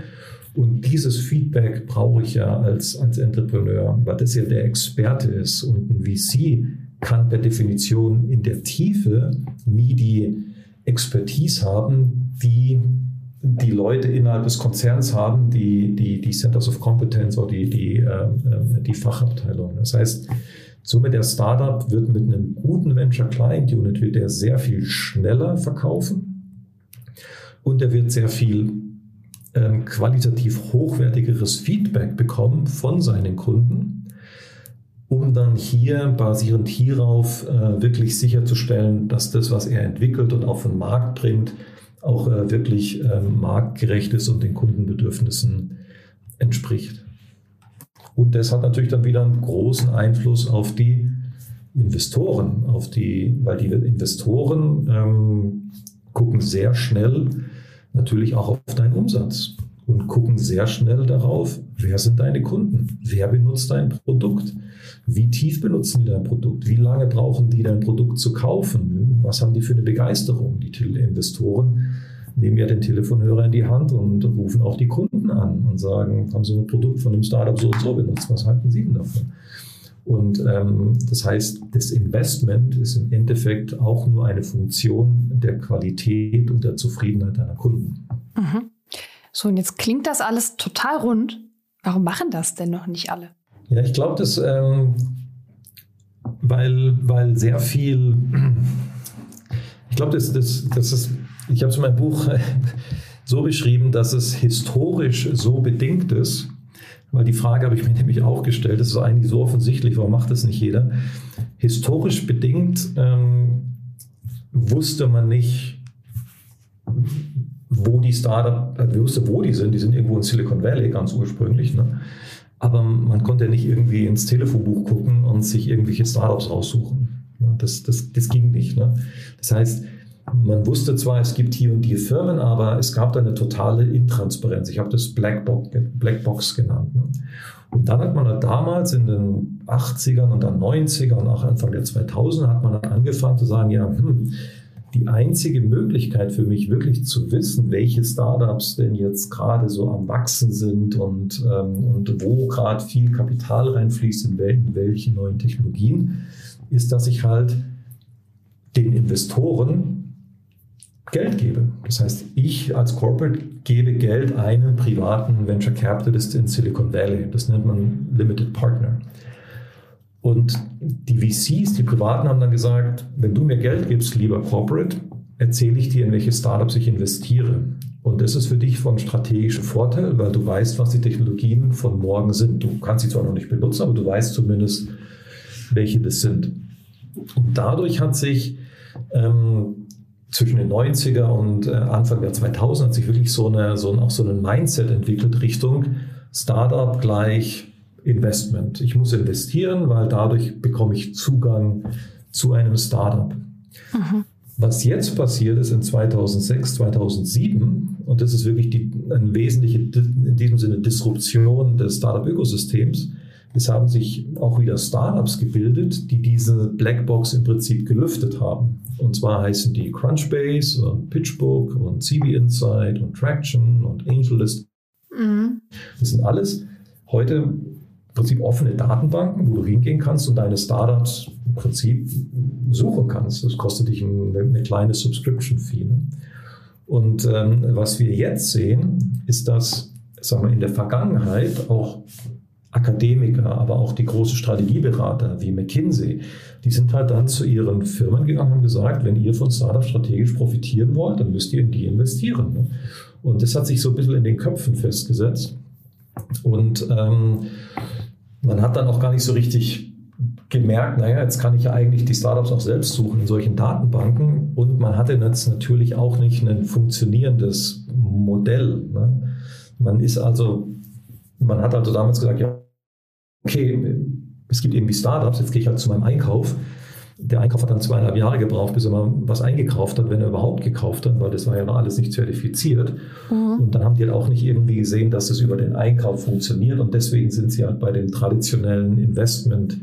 Und dieses Feedback brauche ich ja als, als Entrepreneur, weil das ja der Experte ist. Und ein VC kann per Definition in der Tiefe nie die Expertise haben, die die Leute innerhalb des Konzerns haben, die, die, die Centers of Competence oder die, die, äh, die Fachabteilung. Das heißt, somit der Startup wird mit einem guten Venture Client Unit wird er sehr viel schneller verkaufen und er wird sehr viel ähm, qualitativ hochwertigeres Feedback bekommen von seinen Kunden um dann hier basierend hierauf äh, wirklich sicherzustellen, dass das, was er entwickelt und auf den Markt bringt, auch äh, wirklich äh, marktgerecht ist und den Kundenbedürfnissen entspricht. Und das hat natürlich dann wieder einen großen Einfluss auf die Investoren, auf die, weil die Investoren ähm, gucken sehr schnell natürlich auch auf deinen Umsatz und gucken sehr schnell darauf, wer sind deine Kunden, wer benutzt dein Produkt, wie tief benutzen die dein Produkt, wie lange brauchen die dein Produkt zu kaufen, was haben die für eine Begeisterung. Die Investoren nehmen ja den Telefonhörer in die Hand und rufen auch die Kunden an und sagen, haben Sie ein Produkt von einem Startup so und so benutzt, was halten Sie denn davon? Und ähm, das heißt, das Investment ist im Endeffekt auch nur eine Funktion der Qualität und der Zufriedenheit deiner Kunden. Mhm. So, und jetzt klingt das alles total rund. Warum machen das denn noch nicht alle? Ja, ich glaube, dass, ähm, weil, weil sehr viel, ich glaube, das, das, das ist, ich habe es in meinem Buch so beschrieben, dass es historisch so bedingt ist, weil die Frage habe ich mir nämlich auch gestellt, das ist eigentlich so offensichtlich, warum macht das nicht jeder? Historisch bedingt ähm, wusste man nicht, wo die Startup, äh, wir wussten, wo die sind, die sind irgendwo in Silicon Valley ganz ursprünglich, ne? aber man konnte nicht irgendwie ins Telefonbuch gucken und sich irgendwelche Startups raussuchen. Ne? Das, das, das ging nicht. Ne? Das heißt, man wusste zwar, es gibt hier und die Firmen, aber es gab da eine totale Intransparenz. Ich habe das Blackbox, Blackbox genannt. Ne? Und dann hat man halt damals in den 80ern und dann 90er und auch Anfang der 2000er hat man dann angefangen zu sagen, ja, hm, die einzige Möglichkeit für mich wirklich zu wissen, welche Startups denn jetzt gerade so am Wachsen sind und, ähm, und wo gerade viel Kapital reinfließt in welche neuen Technologien, ist, dass ich halt den Investoren Geld gebe. Das heißt, ich als Corporate gebe Geld einem privaten Venture Capitalist in Silicon Valley. Das nennt man Limited Partner. Und die VCs, die Privaten, haben dann gesagt, wenn du mir Geld gibst, lieber Corporate, erzähle ich dir, in welche Startups ich investiere. Und das ist für dich von strategischem Vorteil, weil du weißt, was die Technologien von morgen sind. Du kannst sie zwar noch nicht benutzen, aber du weißt zumindest, welche das sind. Und dadurch hat sich ähm, zwischen den 90er und äh, Anfang der 2000 hat sich wirklich so, eine, so ein, auch so ein Mindset entwickelt Richtung Startup gleich Investment. Ich muss investieren, weil dadurch bekomme ich Zugang zu einem Startup. Mhm. Was jetzt passiert ist in 2006, 2007, und das ist wirklich die, eine wesentliche, in diesem Sinne, Disruption des Startup-Ökosystems, es haben sich auch wieder Startups gebildet, die diese Blackbox im Prinzip gelüftet haben. Und zwar heißen die Crunchbase und PitchBook und CB Insight und Traction und AngelList. Mhm. Das sind alles heute im Prinzip offene Datenbanken, wo du hingehen kannst und deine Startups im Prinzip suchen kannst. Das kostet dich eine, eine kleine Subscription-Fee. Ne? Und ähm, was wir jetzt sehen, ist, dass sagen wir, in der Vergangenheit auch Akademiker, aber auch die großen Strategieberater wie McKinsey, die sind halt dann zu ihren Firmen gegangen und gesagt, wenn ihr von Startups strategisch profitieren wollt, dann müsst ihr in die investieren. Ne? Und das hat sich so ein bisschen in den Köpfen festgesetzt. Und ähm, man hat dann auch gar nicht so richtig gemerkt, naja, jetzt kann ich ja eigentlich die Startups auch selbst suchen in solchen Datenbanken. Und man hatte jetzt natürlich auch nicht ein funktionierendes Modell. Ne? Man ist also man hat also damals gesagt, ja, okay, es gibt irgendwie Startups, jetzt gehe ich halt zu meinem Einkauf. Der Einkauf hat dann zweieinhalb Jahre gebraucht, bis er mal was eingekauft hat, wenn er überhaupt gekauft hat, weil das war ja noch alles nicht zertifiziert. Mhm. Und dann haben die halt auch nicht irgendwie gesehen, dass es über den Einkauf funktioniert. Und deswegen sind sie halt bei dem traditionellen Investment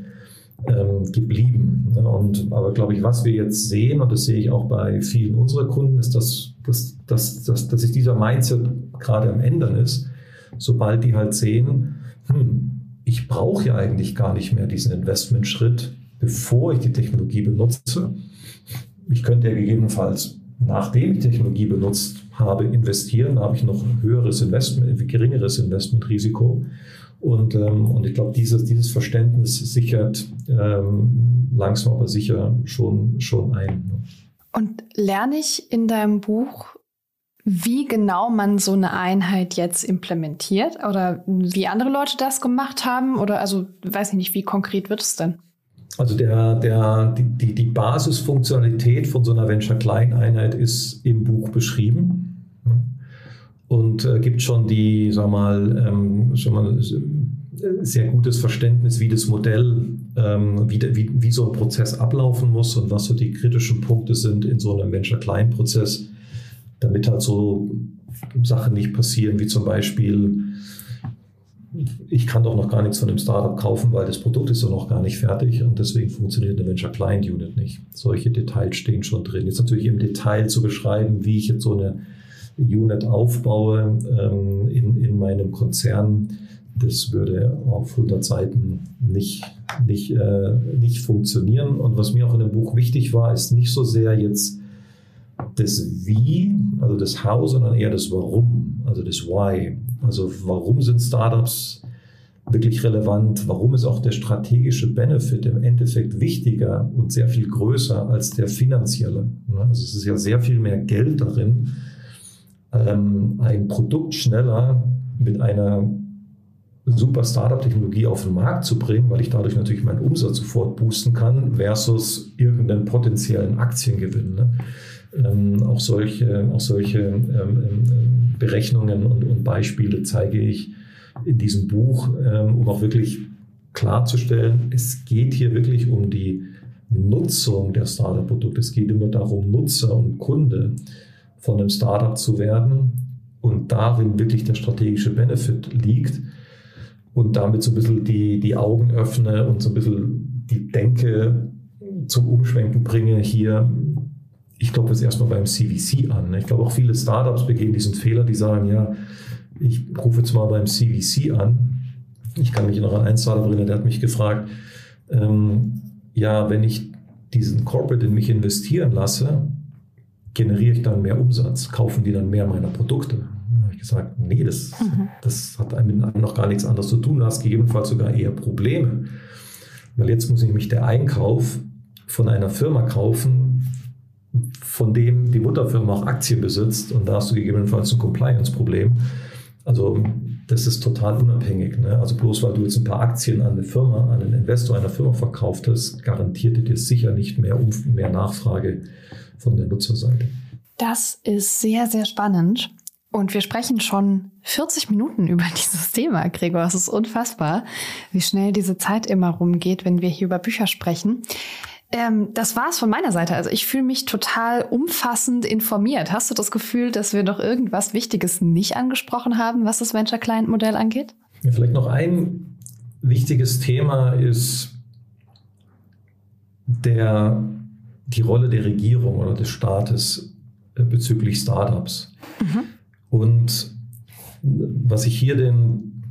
ähm, geblieben. Ne? Und, aber glaube ich, was wir jetzt sehen, und das sehe ich auch bei vielen unserer Kunden, ist, dass, dass, dass, dass, dass sich dieser Mindset gerade am Ändern ist sobald die halt sehen, hm, ich brauche ja eigentlich gar nicht mehr diesen Investmentschritt, bevor ich die Technologie benutze. Ich könnte ja gegebenenfalls, nachdem ich Technologie benutzt habe, investieren, da habe ich noch ein höheres Investment, geringeres Investmentrisiko. Und, ähm, und ich glaube, dieses, dieses Verständnis sichert ähm, langsam aber sicher schon, schon ein. Und lerne ich in deinem Buch wie genau man so eine Einheit jetzt implementiert oder wie andere Leute das gemacht haben oder also weiß ich nicht, wie konkret wird es denn? Also der, der, die, die Basisfunktionalität von so einer Venture-Klein-Einheit ist im Buch beschrieben. Und äh, gibt schon die, sag mal, ähm, schon mal sehr gutes Verständnis, wie das Modell, ähm, wie, wie, wie so ein Prozess ablaufen muss und was so die kritischen Punkte sind in so einem Venture-Klein-Prozess damit halt so Sachen nicht passieren, wie zum Beispiel, ich kann doch noch gar nichts von dem Startup kaufen, weil das Produkt ist doch noch gar nicht fertig und deswegen funktioniert eine Venture Client Unit nicht. Solche Details stehen schon drin. Jetzt natürlich im Detail zu beschreiben, wie ich jetzt so eine Unit aufbaue ähm, in, in meinem Konzern, das würde auf 100 Seiten nicht, nicht, äh, nicht funktionieren. Und was mir auch in dem Buch wichtig war, ist nicht so sehr jetzt das Wie, also das How, sondern eher das Warum, also das Why. Also warum sind Startups wirklich relevant? Warum ist auch der strategische Benefit im Endeffekt wichtiger und sehr viel größer als der finanzielle? Also es ist ja sehr viel mehr Geld darin, ähm, ein Produkt schneller mit einer super Startup-Technologie auf den Markt zu bringen, weil ich dadurch natürlich meinen Umsatz sofort boosten kann, versus irgendeinen potenziellen Aktiengewinn. Ne? Ähm, auch solche, auch solche ähm, ähm, Berechnungen und, und, Beispiele zeige ich in diesem Buch, ähm, um auch wirklich klarzustellen, es geht hier wirklich um die Nutzung der Startup-Produkte. Es geht immer darum, Nutzer und Kunde von einem Startup zu werden und darin wirklich der strategische Benefit liegt und damit so ein bisschen die, die Augen öffne und so ein bisschen die Denke zum Umschwenken bringe hier. Ich glaube jetzt erstmal beim CVC an. Ich glaube auch viele Startups begehen diesen Fehler, die sagen, ja, ich rufe jetzt mal beim CVC an. Ich kann mich noch an einen Startup erinnern, der hat mich gefragt, ähm, ja, wenn ich diesen Corporate in mich investieren lasse, generiere ich dann mehr Umsatz, kaufen die dann mehr meiner Produkte ich gesagt, nee, das, mhm. das hat mit einem noch gar nichts anderes zu tun. Du hast gegebenenfalls sogar eher Probleme. Weil jetzt muss ich nämlich der Einkauf von einer Firma kaufen, von dem die Mutterfirma auch Aktien besitzt und da hast du gegebenenfalls ein Compliance-Problem. Also das ist total unabhängig. Ne? Also bloß weil du jetzt ein paar Aktien an eine Firma, an einen Investor einer Firma verkauft hast, garantiert dir sicher nicht mehr, mehr Nachfrage von der Nutzerseite. Das ist sehr, sehr spannend. Und wir sprechen schon 40 Minuten über dieses Thema, Gregor. Es ist unfassbar, wie schnell diese Zeit immer rumgeht, wenn wir hier über Bücher sprechen. Ähm, das war's von meiner Seite. Also ich fühle mich total umfassend informiert. Hast du das Gefühl, dass wir noch irgendwas Wichtiges nicht angesprochen haben, was das Venture Client Modell angeht? Ja, vielleicht noch ein wichtiges Thema ist der, die Rolle der Regierung oder des Staates äh, bezüglich Startups. Mhm. Und was ich hier den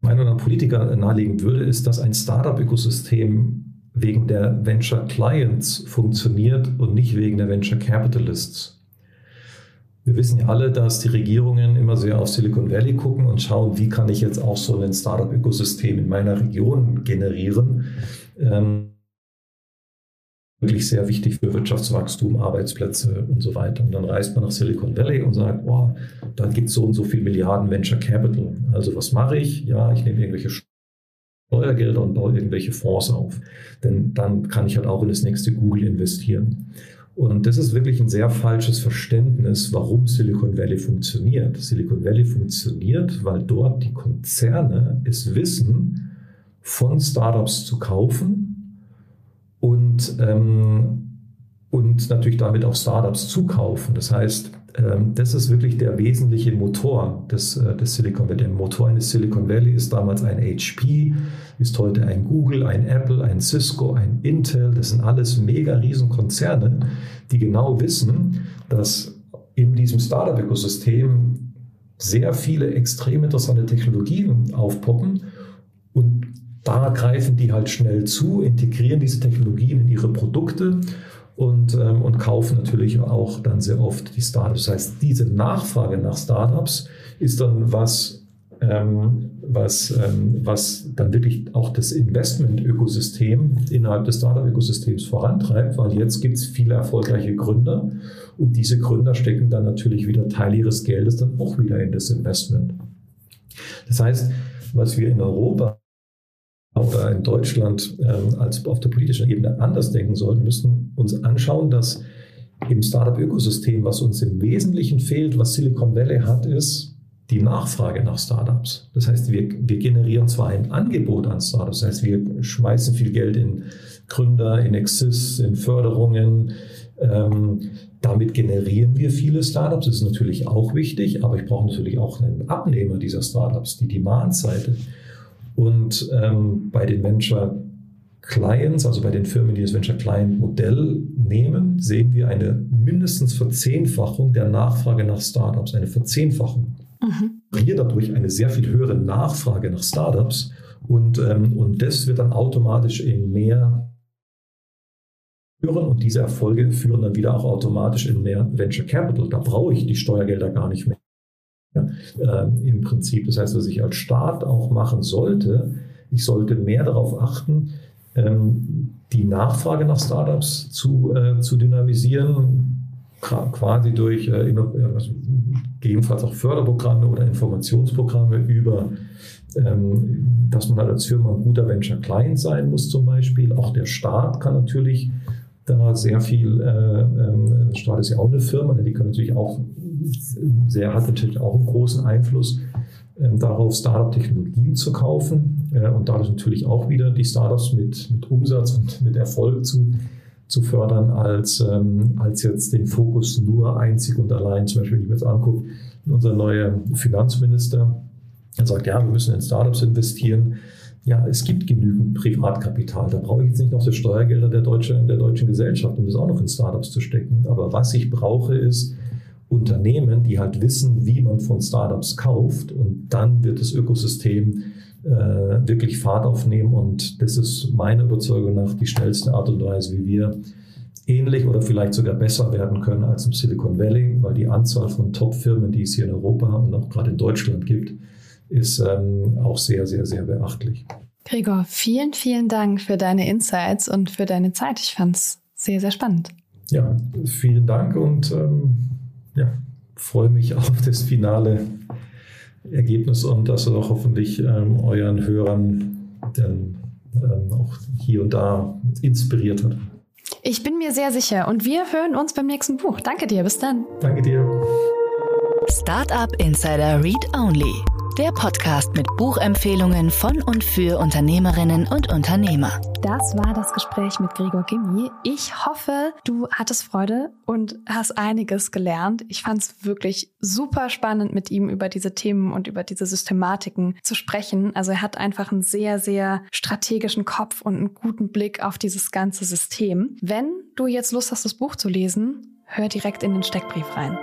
meinen oder anderen Politiker nahelegen würde, ist, dass ein Startup-Ökosystem wegen der Venture Clients funktioniert und nicht wegen der Venture Capitalists. Wir wissen ja alle, dass die Regierungen immer sehr auf Silicon Valley gucken und schauen, wie kann ich jetzt auch so ein Startup-Ökosystem in meiner Region generieren. Ähm, wirklich sehr wichtig für Wirtschaftswachstum, Arbeitsplätze und so weiter. Und dann reist man nach Silicon Valley und sagt, boah, da gibt es so und so viel Milliarden Venture Capital. Also was mache ich? Ja, ich nehme irgendwelche Steuergelder und baue irgendwelche Fonds auf. Denn dann kann ich halt auch in das nächste Google investieren. Und das ist wirklich ein sehr falsches Verständnis, warum Silicon Valley funktioniert. Silicon Valley funktioniert, weil dort die Konzerne es wissen, von Startups zu kaufen und, ähm, und natürlich damit auch Startups zukaufen. Das heißt, das ist wirklich der wesentliche Motor des, äh, des Silicon Valley. Der Motor eines Silicon Valley ist damals ein HP, ist heute ein Google, ein Apple, ein Cisco, ein Intel. Das sind alles mega riesen Konzerne, die genau wissen, dass in diesem Startup-Ökosystem sehr viele extrem interessante Technologien aufpoppen und da greifen die halt schnell zu, integrieren diese Technologien in ihre Produkte und, ähm, und kaufen natürlich auch dann sehr oft die Startups. Das heißt, diese Nachfrage nach Startups ist dann was, ähm, was, ähm, was dann wirklich auch das Investment-Ökosystem innerhalb des Startup-Ökosystems vorantreibt, weil jetzt gibt es viele erfolgreiche Gründer und diese Gründer stecken dann natürlich wieder Teil ihres Geldes dann auch wieder in das Investment. Das heißt, was wir in Europa oder in Deutschland ähm, als auf der politischen Ebene anders denken sollten, müssen uns anschauen, dass im Startup-Ökosystem, was uns im Wesentlichen fehlt, was Silicon Valley hat, ist die Nachfrage nach Startups. Das heißt, wir, wir generieren zwar ein Angebot an Startups, das heißt, wir schmeißen viel Geld in Gründer, in Exis, in Förderungen. Ähm, damit generieren wir viele Startups, das ist natürlich auch wichtig, aber ich brauche natürlich auch einen Abnehmer dieser Startups, die Demand-Seite. Und ähm, bei den Venture Clients, also bei den Firmen, die das Venture Client Modell nehmen, sehen wir eine mindestens Verzehnfachung der Nachfrage nach Startups, eine Verzehnfachung. Mhm. Hier dadurch eine sehr viel höhere Nachfrage nach Startups und, ähm, und das wird dann automatisch in mehr führen und diese Erfolge führen dann wieder auch automatisch in mehr Venture Capital. Da brauche ich die Steuergelder gar nicht mehr. Ja, äh, Im Prinzip, das heißt, was ich als Staat auch machen sollte, ich sollte mehr darauf achten, ähm, die Nachfrage nach Startups zu, äh, zu dynamisieren, quasi durch äh, also gegebenenfalls auch Förderprogramme oder Informationsprogramme über, ähm, dass man halt als Firma ein guter Venture Client sein muss zum Beispiel. Auch der Staat kann natürlich da sehr viel, äh, ähm, Staat ist ja auch eine Firma, die kann natürlich auch sehr, hat natürlich auch einen großen Einfluss ähm, darauf, Startup-Technologien zu kaufen äh, und dadurch natürlich auch wieder die Startups mit, mit Umsatz und mit Erfolg zu, zu fördern, als, ähm, als jetzt den Fokus nur einzig und allein, zum Beispiel, wenn ich mir jetzt angucke, unser neuer Finanzminister, er sagt, ja, wir müssen in Startups investieren. Ja, es gibt genügend Privatkapital. Da brauche ich jetzt nicht noch die Steuergelder der, Deutsche, der deutschen Gesellschaft, um das auch noch in Startups zu stecken. Aber was ich brauche, ist Unternehmen, die halt wissen, wie man von Startups kauft und dann wird das Ökosystem äh, wirklich Fahrt aufnehmen und das ist meiner Überzeugung nach die schnellste Art und Weise, wie wir ähnlich oder vielleicht sogar besser werden können als im Silicon Valley, weil die Anzahl von Top-Firmen, die es hier in Europa und auch gerade in Deutschland gibt, ist ähm, auch sehr, sehr, sehr beachtlich. Gregor, vielen, vielen Dank für deine Insights und für deine Zeit. Ich fand es sehr, sehr spannend. Ja, vielen Dank und ähm, ja, freue mich auf das finale Ergebnis und dass es auch hoffentlich ähm, euren Hörern dann ähm, auch hier und da inspiriert hat. Ich bin mir sehr sicher und wir hören uns beim nächsten Buch. Danke dir, bis dann. Danke dir. Startup Insider Read Only der Podcast mit Buchempfehlungen von und für Unternehmerinnen und Unternehmer. Das war das Gespräch mit Gregor Gimmi. Ich hoffe, du hattest Freude und hast einiges gelernt. Ich fand es wirklich super spannend, mit ihm über diese Themen und über diese Systematiken zu sprechen. Also er hat einfach einen sehr, sehr strategischen Kopf und einen guten Blick auf dieses ganze System. Wenn du jetzt Lust hast, das Buch zu lesen, hör direkt in den Steckbrief rein.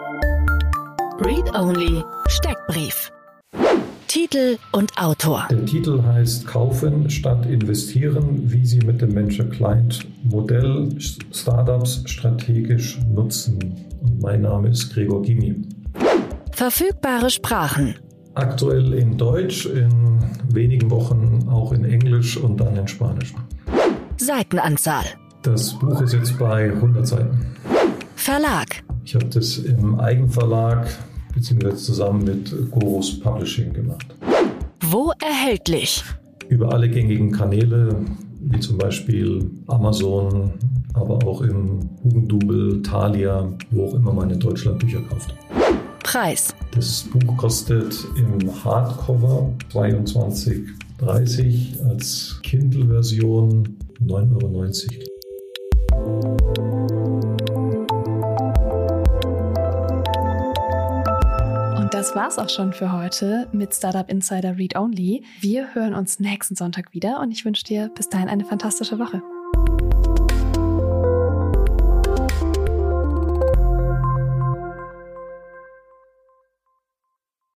Read Only Steckbrief. Titel und Autor. Der Titel heißt Kaufen statt investieren, wie Sie mit dem Venture Client Modell Startups strategisch nutzen. Und mein Name ist Gregor Gimi. Verfügbare Sprachen. Aktuell in Deutsch, in wenigen Wochen auch in Englisch und dann in Spanisch. Seitenanzahl. Das Buch ist jetzt bei 100 Seiten. Verlag. Ich habe das im Eigenverlag beziehungsweise zusammen mit Gorus Publishing gemacht. Wo erhältlich? Über alle gängigen Kanäle, wie zum Beispiel Amazon, aber auch im Hugendubel, Thalia, wo auch immer man in Deutschland Bücher kauft. Preis. Das Buch kostet im Hardcover 22,30 als Kindle-Version 9,90 Euro. Das war's auch schon für heute mit Startup Insider Read Only. Wir hören uns nächsten Sonntag wieder und ich wünsche dir bis dahin eine fantastische Woche.